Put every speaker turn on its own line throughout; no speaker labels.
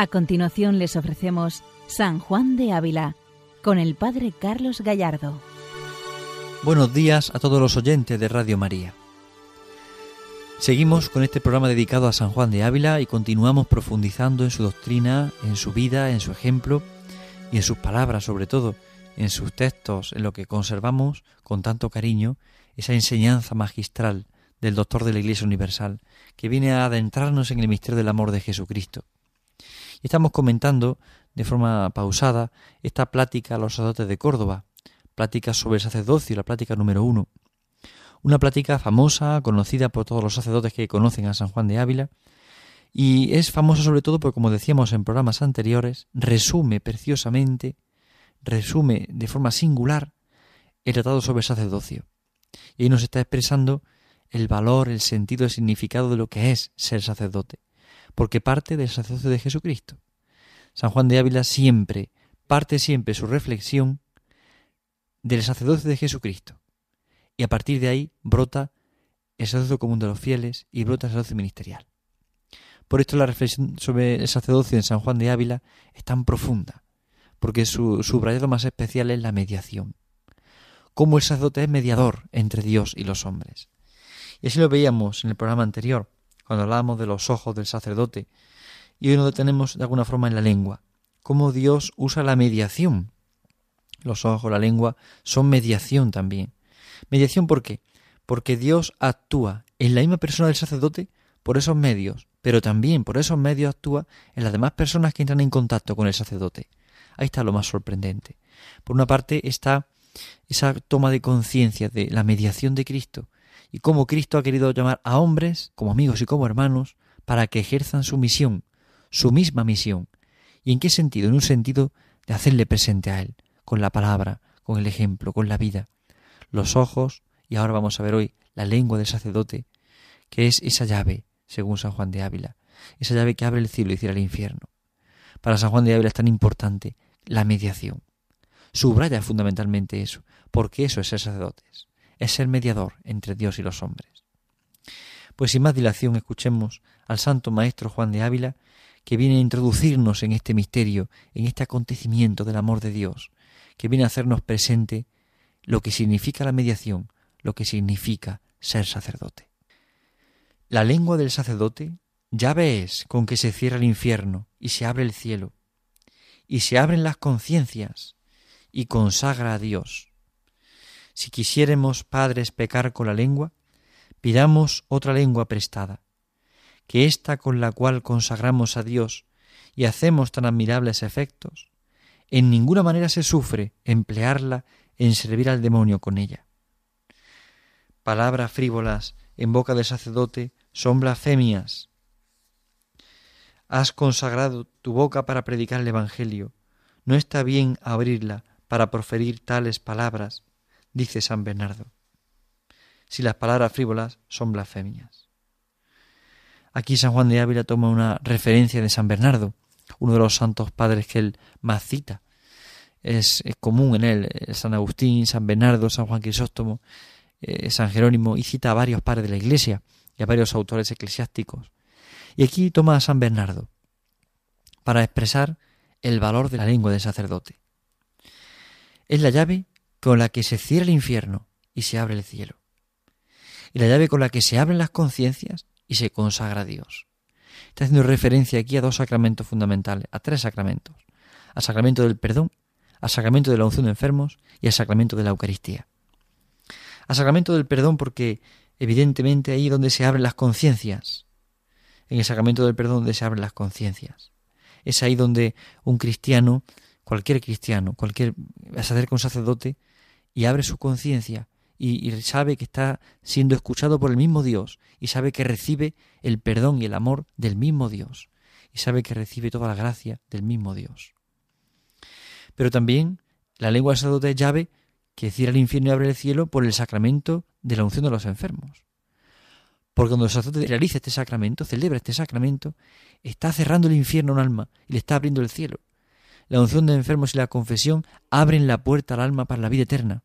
A continuación les ofrecemos San Juan de Ávila con el Padre Carlos Gallardo.
Buenos días a todos los oyentes de Radio María. Seguimos con este programa dedicado a San Juan de Ávila y continuamos profundizando en su doctrina, en su vida, en su ejemplo y en sus palabras sobre todo, en sus textos, en lo que conservamos con tanto cariño, esa enseñanza magistral del doctor de la Iglesia Universal, que viene a adentrarnos en el misterio del amor de Jesucristo. Estamos comentando de forma pausada esta plática a los sacerdotes de Córdoba, plática sobre el sacerdocio, la plática número uno. Una plática famosa, conocida por todos los sacerdotes que conocen a San Juan de Ávila, y es famosa sobre todo porque, como decíamos en programas anteriores, resume preciosamente, resume de forma singular el tratado sobre el sacerdocio. Y ahí nos está expresando el valor, el sentido, el significado de lo que es ser sacerdote porque parte del sacerdocio de Jesucristo. San Juan de Ávila siempre, parte siempre su reflexión del sacerdocio de Jesucristo. Y a partir de ahí brota el sacerdocio común de los fieles y brota el sacerdocio ministerial. Por esto la reflexión sobre el sacerdocio en San Juan de Ávila es tan profunda, porque su subrayado más especial es la mediación. Cómo el sacerdote es mediador entre Dios y los hombres. Y así lo veíamos en el programa anterior cuando hablamos de los ojos del sacerdote, y hoy nos detenemos de alguna forma en la lengua, cómo Dios usa la mediación. Los ojos, la lengua, son mediación también. ¿Mediación por qué? Porque Dios actúa en la misma persona del sacerdote por esos medios, pero también por esos medios actúa en las demás personas que entran en contacto con el sacerdote. Ahí está lo más sorprendente. Por una parte está esa toma de conciencia de la mediación de Cristo, y cómo Cristo ha querido llamar a hombres, como amigos y como hermanos, para que ejerzan su misión, su misma misión. ¿Y en qué sentido? En un sentido de hacerle presente a Él, con la palabra, con el ejemplo, con la vida. Los ojos, y ahora vamos a ver hoy la lengua del sacerdote, que es esa llave, según San Juan de Ávila, esa llave que abre el cielo y cierra el infierno. Para San Juan de Ávila es tan importante la mediación. Subraya fundamentalmente eso, porque eso es ser sacerdotes es ser mediador entre Dios y los hombres. Pues sin más dilación escuchemos al Santo Maestro Juan de Ávila, que viene a introducirnos en este misterio, en este acontecimiento del amor de Dios, que viene a hacernos presente lo que significa la mediación, lo que significa ser sacerdote. La lengua del sacerdote llave es con que se cierra el infierno y se abre el cielo, y se abren las conciencias y consagra a Dios si quisiéremos, padres, pecar con la lengua, pidamos otra lengua prestada, que ésta con la cual consagramos a Dios y hacemos tan admirables efectos, en ninguna manera se sufre emplearla en servir al demonio con ella. Palabras frívolas en boca del sacerdote son blasfemias. Has consagrado tu boca para predicar el Evangelio. No está bien abrirla para proferir tales palabras dice San Bernardo, si las palabras frívolas son blasfemias. Aquí San Juan de Ávila toma una referencia de San Bernardo, uno de los santos padres que él más cita. Es, común en él eh, San Agustín, San Bernardo, San Juan Crisóstomo, eh, San Jerónimo, y cita a varios padres de la Iglesia y a varios autores eclesiásticos. Y aquí toma a San Bernardo para expresar el valor de la lengua del sacerdote. Es la llave con la que se cierra el infierno y se abre el cielo. Y la llave con la que se abren las conciencias y se consagra a Dios. Está haciendo referencia aquí a dos sacramentos fundamentales, a tres sacramentos. Al sacramento del perdón, al sacramento de la unción de enfermos y al sacramento de la Eucaristía. Al sacramento del perdón porque evidentemente ahí donde se abren las conciencias. En el sacramento del perdón donde se abren las conciencias. Es ahí donde un cristiano, cualquier cristiano, cualquier se acerca un sacerdote y abre su conciencia y, sabe que está siendo escuchado por el mismo Dios y sabe que recibe el perdón y el amor del mismo Dios y sabe que recibe toda la gracia del mismo Dios. Pero también la lengua del sacerdote es llave que cierra el infierno y abre el cielo por el sacramento de la unción de los enfermos. Porque cuando el sacerdote realiza este sacramento, celebra este sacramento, está cerrando el infierno a un alma y le está abriendo el cielo. La unción de enfermos y la confesión abren la puerta al alma para la vida eterna.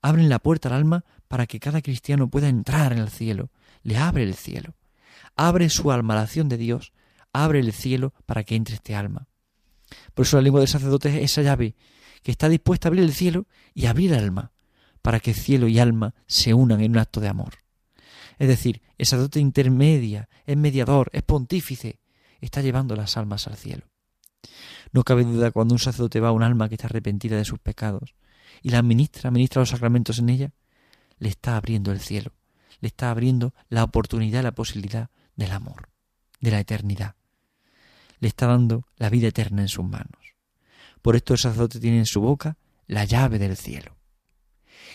Abren la puerta al alma para que cada cristiano pueda entrar en el cielo. Le abre el cielo. Abre su alma a la acción de Dios, abre el cielo para que entre este alma. Por eso la lengua del sacerdote es esa llave que está dispuesta a abrir el cielo y abrir el alma, para que cielo y alma se unan en un acto de amor. Es decir, el sacerdote intermedia, es mediador, es pontífice, está llevando las almas al cielo. No cabe duda cuando un sacerdote va a un alma que está arrepentida de sus pecados y la administra, administra los sacramentos en ella, le está abriendo el cielo, le está abriendo la oportunidad, la posibilidad del amor, de la eternidad. Le está dando la vida eterna en sus manos. Por esto el sacerdote tiene en su boca la llave del cielo.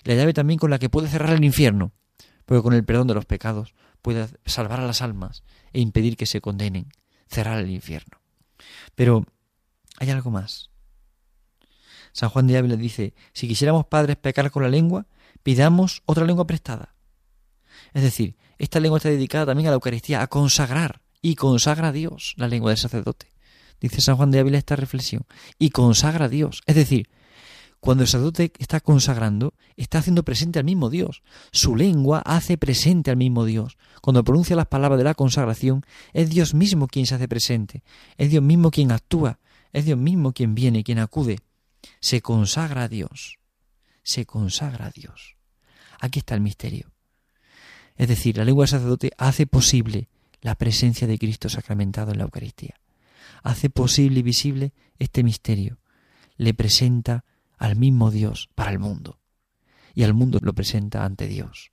La llave también con la que puede cerrar el infierno, porque con el perdón de los pecados puede salvar a las almas e impedir que se condenen, cerrar el infierno. Pero hay algo más. San Juan de Ávila dice, si quisiéramos padres pecar con la lengua, pidamos otra lengua prestada. Es decir, esta lengua está dedicada también a la Eucaristía, a consagrar, y consagra a Dios la lengua del sacerdote. Dice San Juan de Ávila esta reflexión, y consagra a Dios. Es decir, cuando el sacerdote está consagrando, está haciendo presente al mismo Dios. Su lengua hace presente al mismo Dios. Cuando pronuncia las palabras de la consagración, es Dios mismo quien se hace presente. Es Dios mismo quien actúa. Es Dios mismo quien viene, quien acude. Se consagra a Dios. Se consagra a Dios. Aquí está el misterio. Es decir, la lengua del sacerdote hace posible la presencia de Cristo sacramentado en la Eucaristía. Hace posible y visible este misterio. Le presenta al mismo Dios para el mundo. Y al mundo lo presenta ante Dios.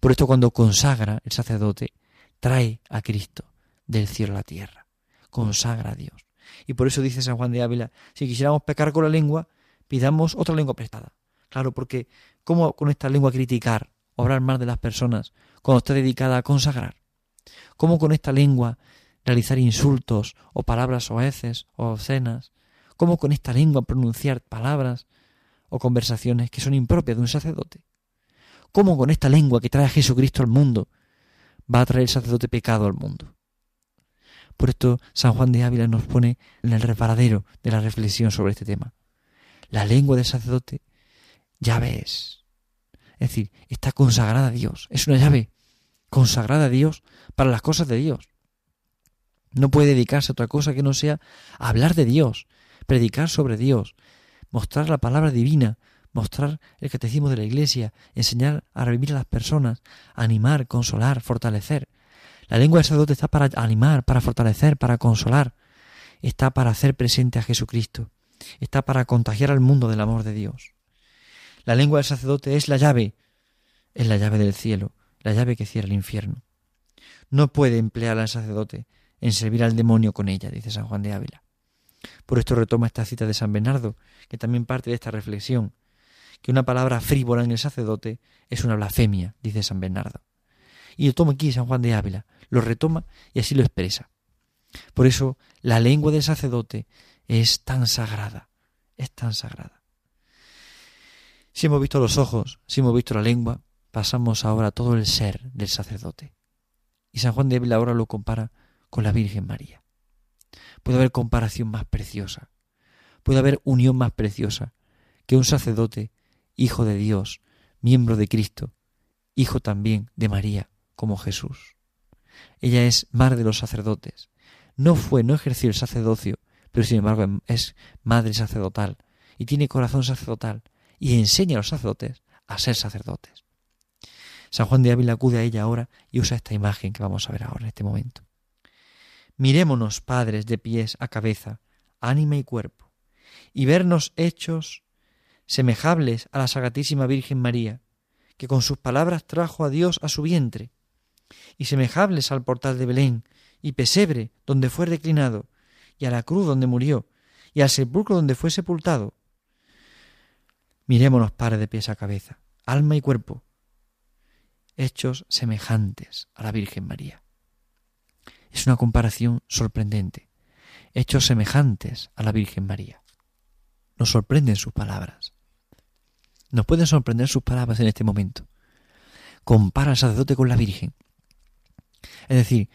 Por esto cuando consagra el sacerdote, trae a Cristo del cielo a la tierra. Consagra a Dios. Y por eso dice San Juan de Ávila, si quisiéramos pecar con la lengua, pidamos otra lengua prestada. Claro, porque ¿cómo con esta lengua criticar o hablar mal de las personas cuando está dedicada a consagrar? ¿Cómo con esta lengua realizar insultos o palabras oeces o obscenas ¿Cómo con esta lengua pronunciar palabras o conversaciones que son impropias de un sacerdote? ¿Cómo con esta lengua que trae a Jesucristo al mundo va a traer el sacerdote pecado al mundo? Por esto San Juan de Ávila nos pone en el reparadero de la reflexión sobre este tema. La lengua del sacerdote llave es. Es decir, está consagrada a Dios. Es una llave consagrada a Dios para las cosas de Dios. No puede dedicarse a otra cosa que no sea hablar de Dios, predicar sobre Dios, mostrar la palabra divina, mostrar el catecismo de la Iglesia, enseñar a revivir a las personas, animar, consolar, fortalecer. La lengua del sacerdote está para animar, para fortalecer, para consolar, está para hacer presente a Jesucristo, está para contagiar al mundo del amor de Dios. La lengua del sacerdote es la llave, es la llave del cielo, la llave que cierra el infierno. No puede emplear al sacerdote en servir al demonio con ella, dice San Juan de Ávila. Por esto retoma esta cita de San Bernardo, que también parte de esta reflexión, que una palabra frívola en el sacerdote es una blasfemia, dice San Bernardo. Y lo toma aquí San Juan de Ávila, lo retoma y así lo expresa. Por eso la lengua del sacerdote es tan sagrada, es tan sagrada. Si hemos visto los ojos, si hemos visto la lengua, pasamos ahora a todo el ser del sacerdote. Y San Juan de Ávila ahora lo compara con la Virgen María. Puede haber comparación más preciosa, puede haber unión más preciosa que un sacerdote, hijo de Dios, miembro de Cristo, hijo también de María, como Jesús. Ella es madre de los sacerdotes. No fue, no ejerció el sacerdocio, pero sin embargo es madre sacerdotal y tiene corazón sacerdotal y enseña a los sacerdotes a ser sacerdotes. San Juan de Ávila acude a ella ahora y usa esta imagen que vamos a ver ahora en este momento. Mirémonos, padres, de pies a cabeza, ánima y cuerpo, y vernos hechos semejables a la Sagratísima Virgen María, que con sus palabras trajo a Dios a su vientre, y semejables al portal de Belén, y pesebre donde fue reclinado, y a la cruz donde murió, y al sepulcro donde fue sepultado. Mirémonos, padres, de pies a cabeza, alma y cuerpo, hechos semejantes a la Virgen María. Es una comparación sorprendente. Hechos semejantes a la Virgen María. Nos sorprenden sus palabras. Nos pueden sorprender sus palabras en este momento. Compara al sacerdote con la Virgen. Es decir,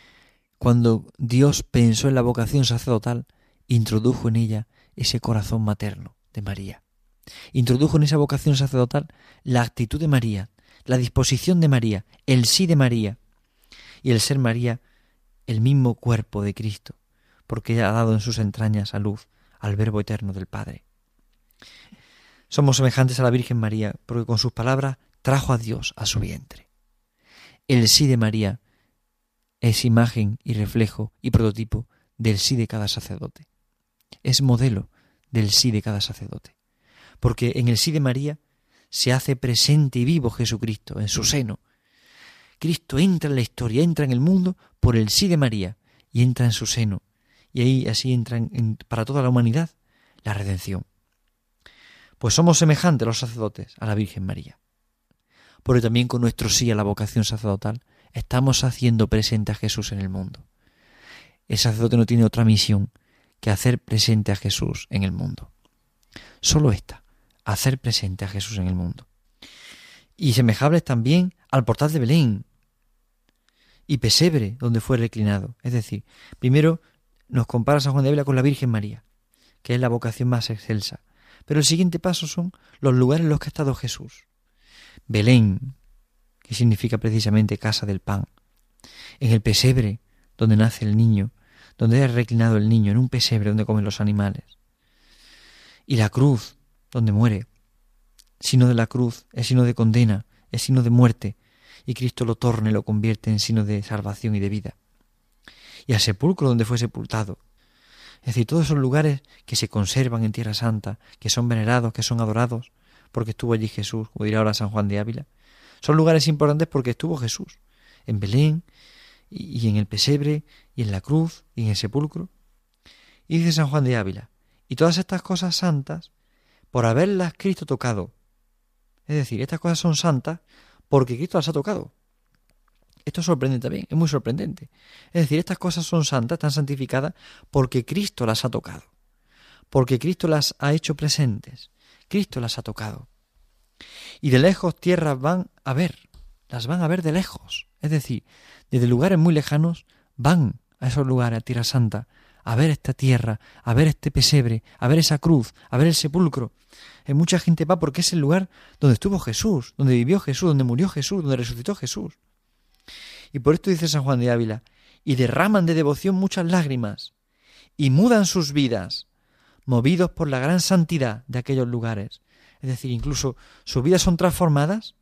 cuando Dios pensó en la vocación sacerdotal, introdujo en ella ese corazón materno de María. Introdujo en esa vocación sacerdotal la actitud de María, la disposición de María, el sí de María. Y el ser María el mismo cuerpo de Cristo, porque ella ha dado en sus entrañas a luz al Verbo eterno del Padre. Somos semejantes a la Virgen María, porque con sus palabras trajo a Dios a su vientre. El sí de María es imagen y reflejo y prototipo del sí de cada sacerdote. Es modelo del sí de cada sacerdote. Porque en el sí de María se hace presente y vivo Jesucristo en su seno. Cristo entra en la historia, entra en el mundo por el sí de María y entra en su seno. Y ahí así entra en, para toda la humanidad la redención. Pues somos semejantes los sacerdotes a la Virgen María. Pero también con nuestro sí a la vocación sacerdotal estamos haciendo presente a Jesús en el mundo. El sacerdote no tiene otra misión que hacer presente a Jesús en el mundo. Solo esta, hacer presente a Jesús en el mundo. Y semejables también al portal de Belén y pesebre donde fue reclinado. Es decir, primero nos compara San Juan de Ávila con la Virgen María, que es la vocación más excelsa. Pero el siguiente paso son los lugares en los que ha estado Jesús. Belén, que significa precisamente casa del pan. En el pesebre, donde nace el niño, donde es reclinado el niño, en un pesebre donde comen los animales. Y la cruz, donde muere. Sino de la cruz, es sino de condena, es sino de muerte, y Cristo lo torna y lo convierte en sino de salvación y de vida. Y al sepulcro donde fue sepultado. Es decir, todos esos lugares que se conservan en Tierra Santa, que son venerados, que son adorados, porque estuvo allí Jesús, como dirá ahora San Juan de Ávila. Son lugares importantes porque estuvo Jesús, en Belén, y en el pesebre, y en la cruz, y en el sepulcro. Y dice San Juan de Ávila, y todas estas cosas santas, por haberlas Cristo tocado. Es decir, estas cosas son santas porque Cristo las ha tocado. Esto es sorprendente también, es muy sorprendente. Es decir, estas cosas son santas, están santificadas porque Cristo las ha tocado, porque Cristo las ha hecho presentes, Cristo las ha tocado. Y de lejos tierras van a ver, las van a ver de lejos. Es decir, desde lugares muy lejanos van a esos lugares, a Tierra Santa, a ver esta tierra, a ver este pesebre, a ver esa cruz, a ver el sepulcro. Eh, mucha gente va porque es el lugar donde estuvo Jesús, donde vivió Jesús, donde murió Jesús, donde resucitó Jesús. Y por esto dice San Juan de Ávila, y derraman de devoción muchas lágrimas, y mudan sus vidas, movidos por la gran santidad de aquellos lugares. Es decir, incluso sus vidas son transformadas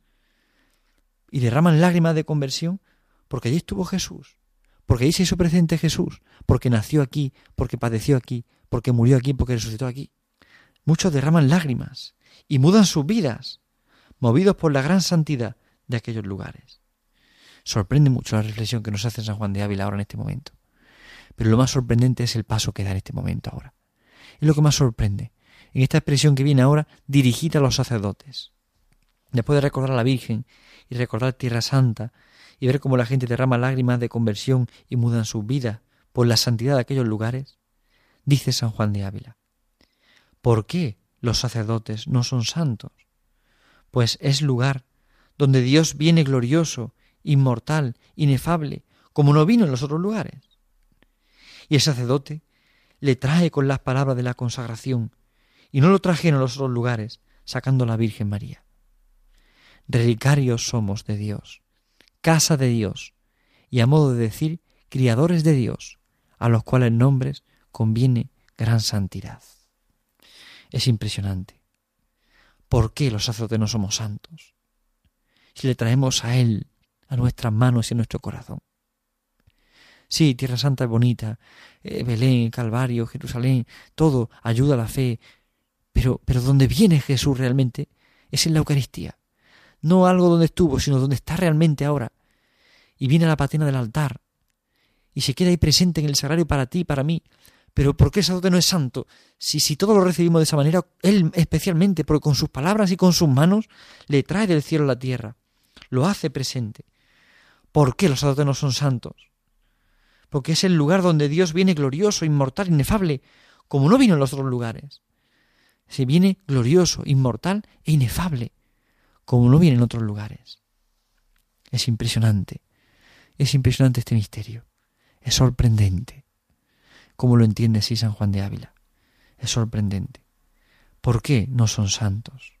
y derraman lágrimas de conversión porque allí estuvo Jesús, porque allí se hizo presente Jesús, porque nació aquí, porque padeció aquí, porque murió aquí, porque resucitó aquí. Muchos derraman lágrimas y mudan sus vidas, movidos por la gran santidad de aquellos lugares. Sorprende mucho la reflexión que nos hace San Juan de Ávila ahora en este momento. Pero lo más sorprendente es el paso que da en este momento ahora. Es lo que más sorprende. En esta expresión que viene ahora, dirigida a los sacerdotes. Después de recordar a la Virgen y recordar Tierra Santa y ver cómo la gente derrama lágrimas de conversión y mudan sus vidas por la santidad de aquellos lugares, dice San Juan de Ávila. ¿Por qué los sacerdotes no son santos? Pues es lugar donde Dios viene glorioso inmortal, inefable, como no vino en los otros lugares. Y el sacerdote le trae con las palabras de la consagración, y no lo trajeron en los otros lugares, sacando a la Virgen María. Relicarios somos de Dios, casa de Dios, y a modo de decir, criadores de Dios, a los cuales nombres conviene gran santidad. Es impresionante. ¿Por qué los sacerdotes no somos santos? Si le traemos a Él a nuestras manos y a nuestro corazón. Sí, Tierra Santa es bonita, eh, Belén, Calvario, Jerusalén, todo ayuda a la fe, pero, pero donde viene Jesús realmente es en la Eucaristía. No algo donde estuvo, sino donde está realmente ahora. Y viene a la patena del altar y se queda ahí presente en el sagrario para ti y para mí. Pero ¿por qué el sacerdote no es santo? Si, si todo lo recibimos de esa manera, él especialmente, porque con sus palabras y con sus manos le trae del cielo a la tierra, lo hace presente. ¿Por qué los sacerdotes no son santos? Porque es el lugar donde Dios viene glorioso, inmortal, inefable, como no vino en los otros lugares. Se viene glorioso, inmortal e inefable, como no viene en otros lugares. Es impresionante, es impresionante este misterio, es sorprendente. ¿Cómo lo entiende así San Juan de Ávila? Es sorprendente. ¿Por qué no son santos?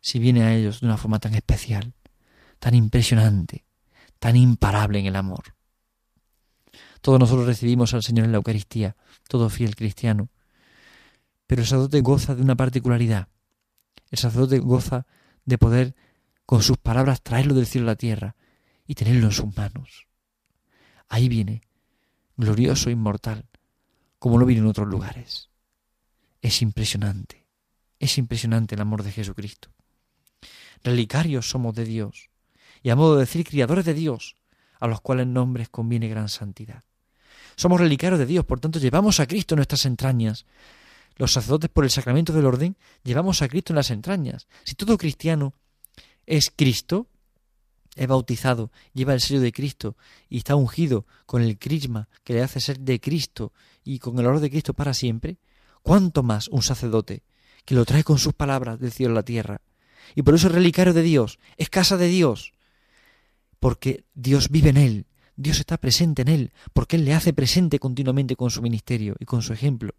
Si viene a ellos de una forma tan especial, tan impresionante, tan imparable en el amor. Todos nosotros recibimos al Señor en la Eucaristía, todo fiel cristiano. Pero el sacerdote goza de una particularidad. El sacerdote goza de poder, con sus palabras, traerlo del cielo a la tierra y tenerlo en sus manos. Ahí viene, glorioso, inmortal, como no viene en otros lugares. Es impresionante, es impresionante el amor de Jesucristo. Relicarios somos de Dios, y a modo de decir, criadores de Dios, a los cuales nombres conviene gran santidad. Somos relicarios de Dios, por tanto llevamos a Cristo en nuestras entrañas. Los sacerdotes por el sacramento del orden llevamos a Cristo en las entrañas. Si todo cristiano es Cristo, es bautizado, lleva el sello de Cristo y está ungido con el crisma que le hace ser de Cristo y con el olor de Cristo para siempre, ¿cuánto más un sacerdote que lo trae con sus palabras del cielo a la tierra? Y por eso es relicario de Dios, es casa de Dios, porque Dios vive en él, Dios está presente en él, porque Él le hace presente continuamente con su ministerio y con su ejemplo.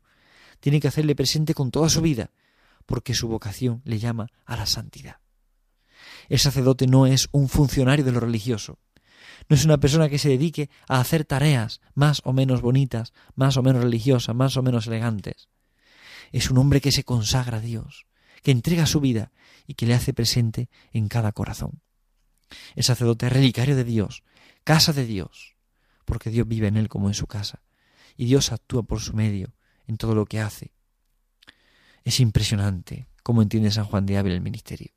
Tiene que hacerle presente con toda su vida, porque su vocación le llama a la santidad. El sacerdote no es un funcionario de lo religioso, no es una persona que se dedique a hacer tareas más o menos bonitas, más o menos religiosas, más o menos elegantes. Es un hombre que se consagra a Dios, que entrega su vida y que le hace presente en cada corazón. El sacerdote es relicario de Dios, casa de Dios, porque Dios vive en él como en su casa, y Dios actúa por su medio en todo lo que hace. Es impresionante cómo entiende San Juan de Ávila el ministerio.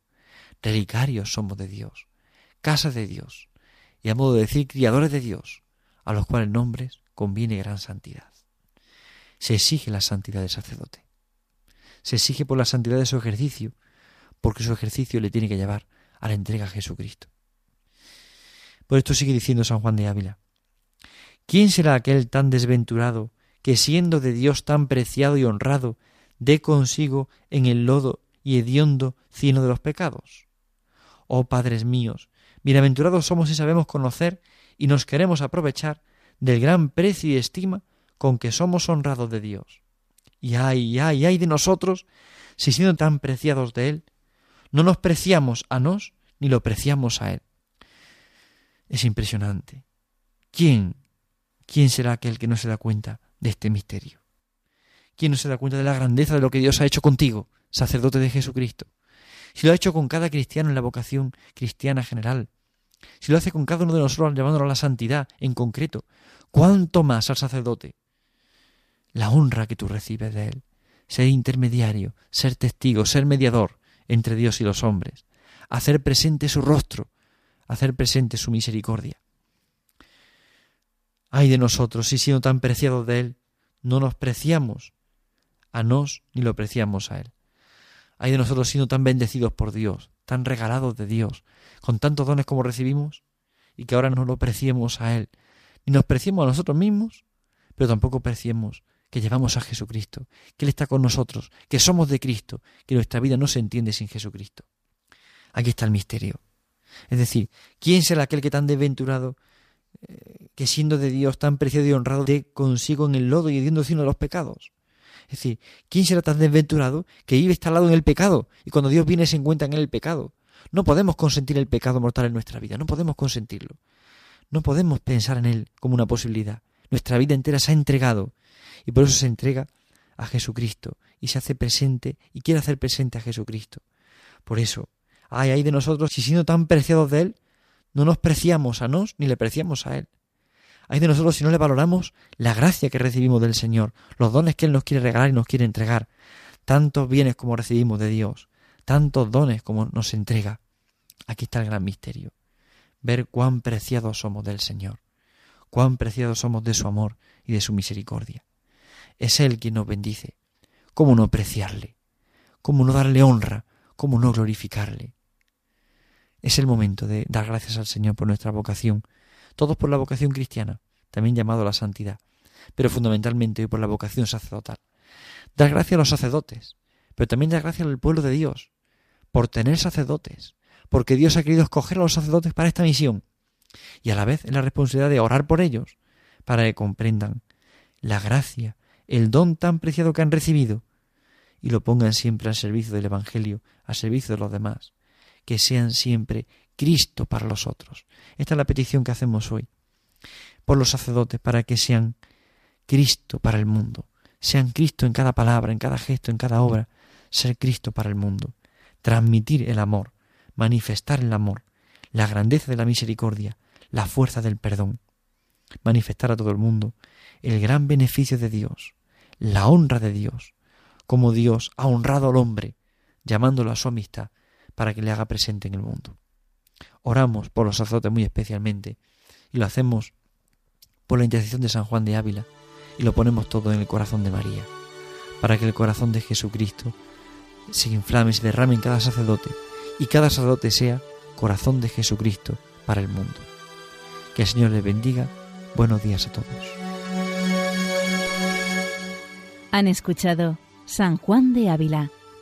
Relicarios somos de Dios, casa de Dios, y a modo de decir criadores de Dios, a los cuales nombres conviene gran santidad. Se exige la santidad del sacerdote. Se exige por la santidad de su ejercicio, porque su ejercicio le tiene que llevar a la entrega a Jesucristo. Por esto sigue diciendo San Juan de Ávila. ¿Quién será aquel tan desventurado que siendo de Dios tan preciado y honrado, dé consigo en el lodo y hediondo cieno de los pecados? Oh padres míos, bienaventurados somos si sabemos conocer y nos queremos aprovechar del gran precio y estima con que somos honrados de Dios. Y ay, ay, ay de nosotros, si siendo tan preciados de Él, no nos preciamos a nos ni lo preciamos a Él. Es impresionante. ¿Quién? ¿Quién será aquel que no se da cuenta de este misterio? ¿Quién no se da cuenta de la grandeza de lo que Dios ha hecho contigo, sacerdote de Jesucristo? Si lo ha hecho con cada cristiano en la vocación cristiana general, si lo hace con cada uno de nosotros llevándolo a la santidad en concreto, ¿cuánto más al sacerdote? La honra que tú recibes de él, ser intermediario, ser testigo, ser mediador entre Dios y los hombres, hacer presente su rostro, hacer presente su misericordia. Ay de nosotros, si siendo tan preciados de Él, no nos preciamos a nos ni lo preciamos a Él. Ay de nosotros siendo tan bendecidos por Dios, tan regalados de Dios, con tantos dones como recibimos, y que ahora no lo preciemos a Él, ni nos preciemos a nosotros mismos, pero tampoco preciemos que llevamos a Jesucristo, que Él está con nosotros, que somos de Cristo, que nuestra vida no se entiende sin Jesucristo. Aquí está el misterio. Es decir, ¿quién será aquel que tan desventurado, que siendo de Dios tan preciado y honrado, de consigo en el lodo y hediendo sino los pecados? Es decir, ¿quién será tan desventurado que vive instalado en el pecado y cuando Dios viene se encuentra en el pecado? No podemos consentir el pecado mortal en nuestra vida, no podemos consentirlo. No podemos pensar en él como una posibilidad. Nuestra vida entera se ha entregado y por eso se entrega a Jesucristo y se hace presente y quiere hacer presente a Jesucristo. Por eso, ay, ay de nosotros, si siendo tan preciados de Él, no nos preciamos a nos ni le preciamos a Él. Ay de nosotros si no le valoramos la gracia que recibimos del Señor, los dones que Él nos quiere regalar y nos quiere entregar, tantos bienes como recibimos de Dios, tantos dones como nos entrega. Aquí está el gran misterio, ver cuán preciados somos del Señor, cuán preciados somos de su amor y de su misericordia. Es Él quien nos bendice. ¿Cómo no apreciarle? ¿Cómo no darle honra? ¿Cómo no glorificarle? Es el momento de dar gracias al Señor por nuestra vocación, todos por la vocación cristiana, también llamado la santidad, pero fundamentalmente hoy por la vocación sacerdotal. Dar gracias a los sacerdotes, pero también dar gracias al pueblo de Dios, por tener sacerdotes, porque Dios ha querido escoger a los sacerdotes para esta misión, y a la vez en la responsabilidad de orar por ellos, para que comprendan la gracia, el don tan preciado que han recibido, y lo pongan siempre al servicio del Evangelio, al servicio de los demás, que sean siempre Cristo para los otros. Esta es la petición que hacemos hoy. por los sacerdotes para que sean Cristo para el mundo, sean Cristo en cada palabra, en cada gesto, en cada obra, ser Cristo para el mundo, transmitir el amor, manifestar el amor, la grandeza de la misericordia, la fuerza del perdón, manifestar a todo el mundo el gran beneficio de Dios, la honra de Dios, como Dios ha honrado al hombre, llamándolo a su amistad para que le haga presente en el mundo. Oramos por los sacerdotes muy especialmente y lo hacemos por la intercesión de San Juan de Ávila y lo ponemos todo en el corazón de María, para que el corazón de Jesucristo se inflame, se derrame en cada sacerdote y cada sacerdote sea corazón de Jesucristo para el mundo. Que el Señor les bendiga. Buenos días a todos.
Han escuchado San Juan de Ávila,